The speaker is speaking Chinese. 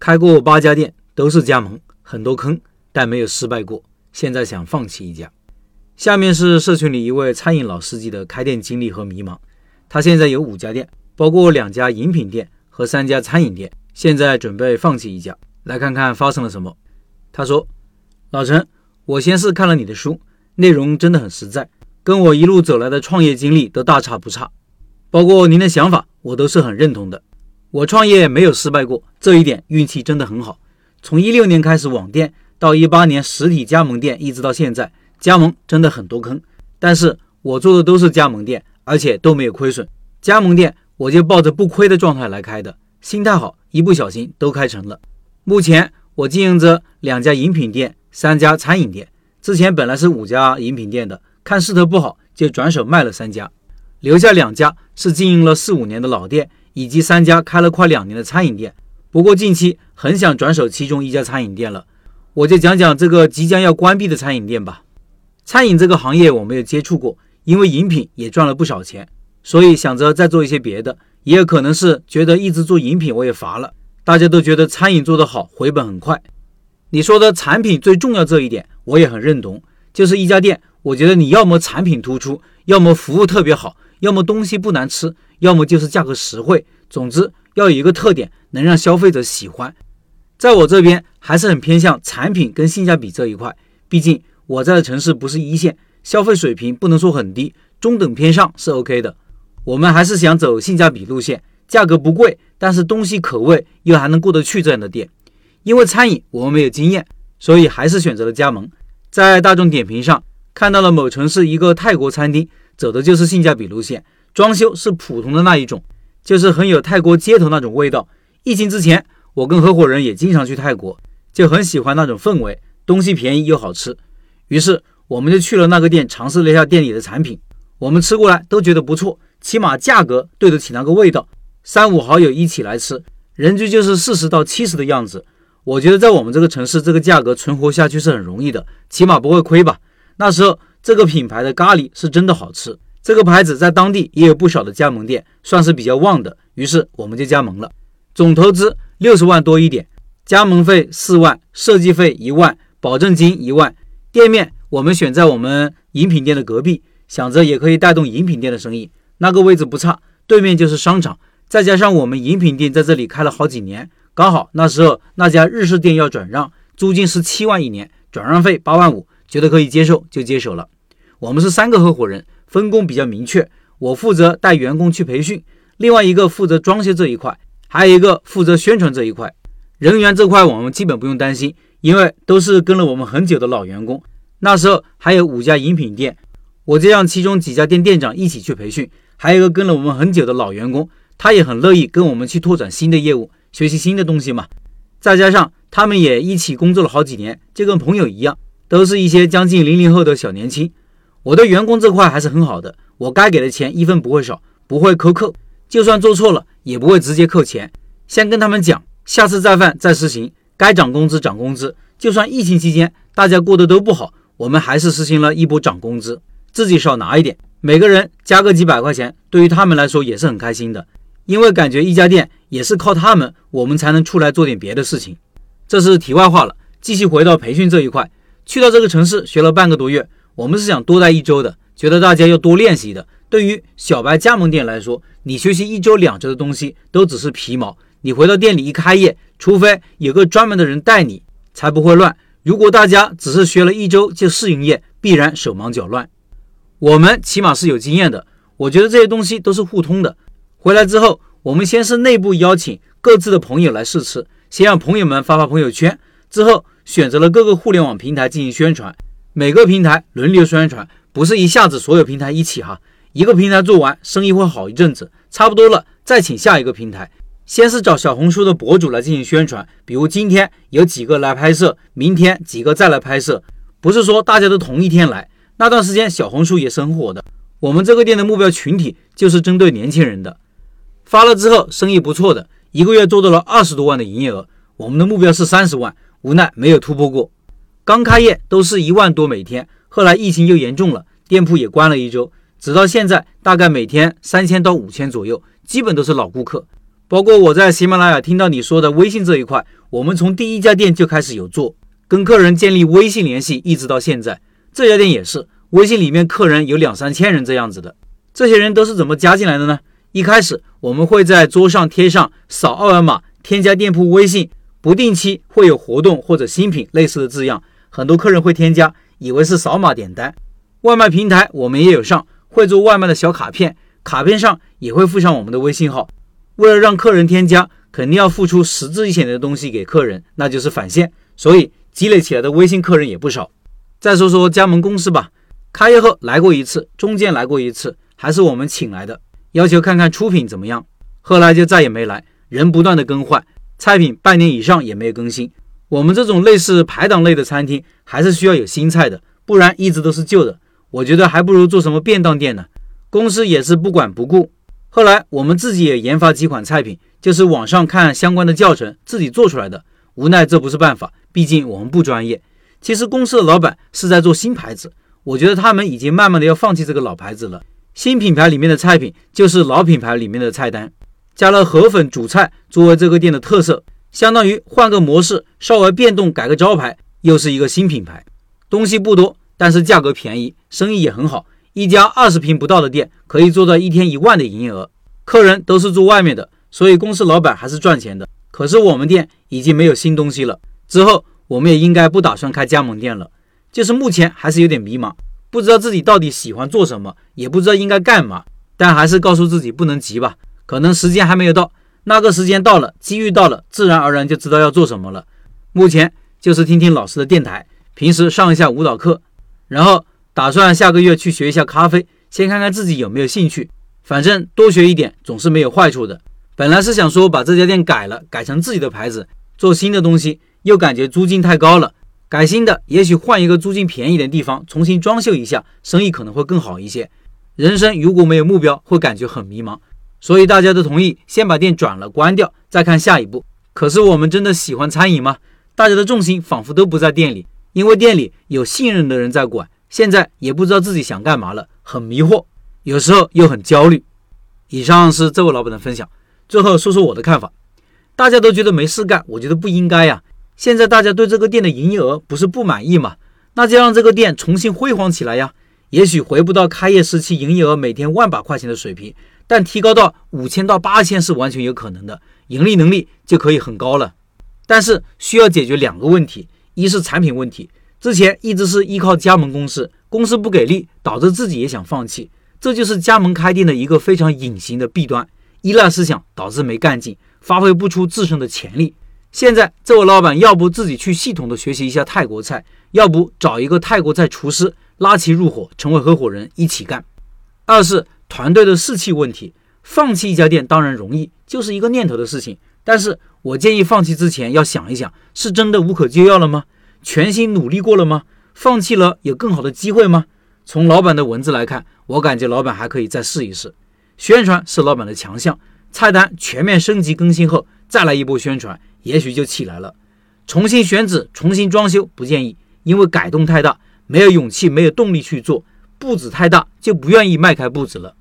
开过八家店，都是加盟，很多坑，但没有失败过。现在想放弃一家。下面是社群里一位餐饮老司机的开店经历和迷茫。他现在有五家店，包括两家饮品店和三家餐饮店，现在准备放弃一家。来看看发生了什么。他说：“老陈，我先是看了你的书，内容真的很实在，跟我一路走来的创业经历都大差不差，包括您的想法，我都是很认同的。我创业没有失败过，这一点运气真的很好。从一六年开始网店，到一八年实体加盟店，一直到现在，加盟真的很多坑，但是我做的都是加盟店，而且都没有亏损。加盟店我就抱着不亏的状态来开的，心态好，一不小心都开成了。目前。”我经营着两家饮品店，三家餐饮店。之前本来是五家饮品店的，看势头不好，就转手卖了三家，留下两家是经营了四五年的老店，以及三家开了快两年的餐饮店。不过近期很想转手其中一家餐饮店了，我就讲讲这个即将要关闭的餐饮店吧。餐饮这个行业我没有接触过，因为饮品也赚了不少钱，所以想着再做一些别的。也有可能是觉得一直做饮品我也乏了。大家都觉得餐饮做得好，回本很快。你说的产品最重要这一点，我也很认同。就是一家店，我觉得你要么产品突出，要么服务特别好，要么东西不难吃，要么就是价格实惠。总之要有一个特点，能让消费者喜欢。在我这边还是很偏向产品跟性价比这一块。毕竟我在的城市不是一线，消费水平不能说很低，中等偏上是 OK 的。我们还是想走性价比路线。价格不贵，但是东西可味又还能过得去这样的店，因为餐饮我们没有经验，所以还是选择了加盟。在大众点评上看到了某城市一个泰国餐厅，走的就是性价比路线，装修是普通的那一种，就是很有泰国街头那种味道。疫情之前，我跟合伙人也经常去泰国，就很喜欢那种氛围，东西便宜又好吃。于是我们就去了那个店，尝试了一下店里的产品，我们吃过来都觉得不错，起码价格对得起那个味道。三五好友一起来吃，人均就是四十到七十的样子。我觉得在我们这个城市，这个价格存活下去是很容易的，起码不会亏吧。那时候这个品牌的咖喱是真的好吃，这个牌子在当地也有不少的加盟店，算是比较旺的。于是我们就加盟了，总投资六十万多一点，加盟费四万，设计费一万，保证金一万。店面我们选在我们饮品店的隔壁，想着也可以带动饮品店的生意，那个位置不差，对面就是商场。再加上我们饮品店在这里开了好几年，刚好那时候那家日式店要转让，租金是七万一年，转让费八万五，觉得可以接受就接手了。我们是三个合伙人，分工比较明确，我负责带员工去培训，另外一个负责装修这一块，还有一个负责宣传这一块。人员这块我们基本不用担心，因为都是跟了我们很久的老员工。那时候还有五家饮品店，我就让其中几家店店长一起去培训，还有一个跟了我们很久的老员工。他也很乐意跟我们去拓展新的业务，学习新的东西嘛。再加上他们也一起工作了好几年，就跟朋友一样，都是一些将近零零后的小年轻。我对员工这块还是很好的，我该给的钱一分不会少，不会扣扣。就算做错了，也不会直接扣钱，先跟他们讲，下次再犯再实行，该涨工资涨工资。就算疫情期间大家过得都不好，我们还是实行了一波涨工资，自己少拿一点，每个人加个几百块钱，对于他们来说也是很开心的。因为感觉一家店也是靠他们，我们才能出来做点别的事情。这是题外话了。继续回到培训这一块，去到这个城市学了半个多月，我们是想多待一周的，觉得大家要多练习的。对于小白加盟店来说，你学习一周两周的东西都只是皮毛。你回到店里一开业，除非有个专门的人带你，才不会乱。如果大家只是学了一周就试营业，必然手忙脚乱。我们起码是有经验的，我觉得这些东西都是互通的。回来之后，我们先是内部邀请各自的朋友来试吃，先让朋友们发发朋友圈，之后选择了各个互联网平台进行宣传，每个平台轮流宣传，不是一下子所有平台一起哈，一个平台做完生意会好一阵子，差不多了再请下一个平台，先是找小红书的博主来进行宣传，比如今天有几个来拍摄，明天几个再来拍摄，不是说大家都同一天来，那段时间小红书也是很火的，我们这个店的目标群体就是针对年轻人的。发了之后，生意不错的，一个月做到了二十多万的营业额。我们的目标是三十万，无奈没有突破过。刚开业都是一万多每天，后来疫情又严重了，店铺也关了一周，直到现在大概每天三千到五千左右，基本都是老顾客。包括我在喜马拉雅听到你说的微信这一块，我们从第一家店就开始有做，跟客人建立微信联系，一直到现在。这家店也是，微信里面客人有两三千人这样子的。这些人都是怎么加进来的呢？一开始我们会在桌上贴上扫二维码添加店铺微信，不定期会有活动或者新品类似的字样，很多客人会添加，以为是扫码点单。外卖平台我们也有上，会做外卖的小卡片，卡片上也会附上我们的微信号。为了让客人添加，肯定要付出实质一些的东西给客人，那就是返现，所以积累起来的微信客人也不少。再说说加盟公司吧，开业后来过一次，中间来过一次，还是我们请来的。要求看看出品怎么样，后来就再也没来。人不断的更换，菜品半年以上也没有更新。我们这种类似排档类的餐厅，还是需要有新菜的，不然一直都是旧的。我觉得还不如做什么便当店呢。公司也是不管不顾。后来我们自己也研发几款菜品，就是网上看相关的教程，自己做出来的。无奈这不是办法，毕竟我们不专业。其实公司的老板是在做新牌子，我觉得他们已经慢慢的要放弃这个老牌子了。新品牌里面的菜品就是老品牌里面的菜单，加了河粉主菜作为这个店的特色，相当于换个模式，稍微变动改个招牌，又是一个新品牌。东西不多，但是价格便宜，生意也很好。一家二十平不到的店可以做到一天一万的营业额，客人都是住外面的，所以公司老板还是赚钱的。可是我们店已经没有新东西了，之后我们也应该不打算开加盟店了，就是目前还是有点迷茫。不知道自己到底喜欢做什么，也不知道应该干嘛，但还是告诉自己不能急吧，可能时间还没有到，那个时间到了，机遇到了，自然而然就知道要做什么了。目前就是听听老师的电台，平时上一下舞蹈课，然后打算下个月去学一下咖啡，先看看自己有没有兴趣，反正多学一点总是没有坏处的。本来是想说把这家店改了，改成自己的牌子，做新的东西，又感觉租金太高了。改新的，也许换一个租金便宜点地方，重新装修一下，生意可能会更好一些。人生如果没有目标，会感觉很迷茫。所以大家都同意先把店转了，关掉，再看下一步。可是我们真的喜欢餐饮吗？大家的重心仿佛都不在店里，因为店里有信任的人在管。现在也不知道自己想干嘛了，很迷惑，有时候又很焦虑。以上是这位老板的分享，最后说说我的看法。大家都觉得没事干，我觉得不应该呀。现在大家对这个店的营业额不是不满意吗？那就让这个店重新辉煌起来呀！也许回不到开业时期营业额每天万把块钱的水平，但提高到五千到八千是完全有可能的，盈利能力就可以很高了。但是需要解决两个问题：一是产品问题，之前一直是依靠加盟公司，公司不给力，导致自己也想放弃，这就是加盟开店的一个非常隐形的弊端。依赖思想导致没干劲，发挥不出自身的潜力。现在这位老板要不自己去系统的学习一下泰国菜，要不找一个泰国菜厨师拉其入伙，成为合伙人一起干。二是团队的士气问题，放弃一家店当然容易，就是一个念头的事情。但是我建议放弃之前要想一想，是真的无可救药了吗？全心努力过了吗？放弃了有更好的机会吗？从老板的文字来看，我感觉老板还可以再试一试。宣传是老板的强项，菜单全面升级更新后，再来一波宣传。也许就起来了。重新选址、重新装修不建议，因为改动太大，没有勇气、没有动力去做。步子太大就不愿意迈开步子了。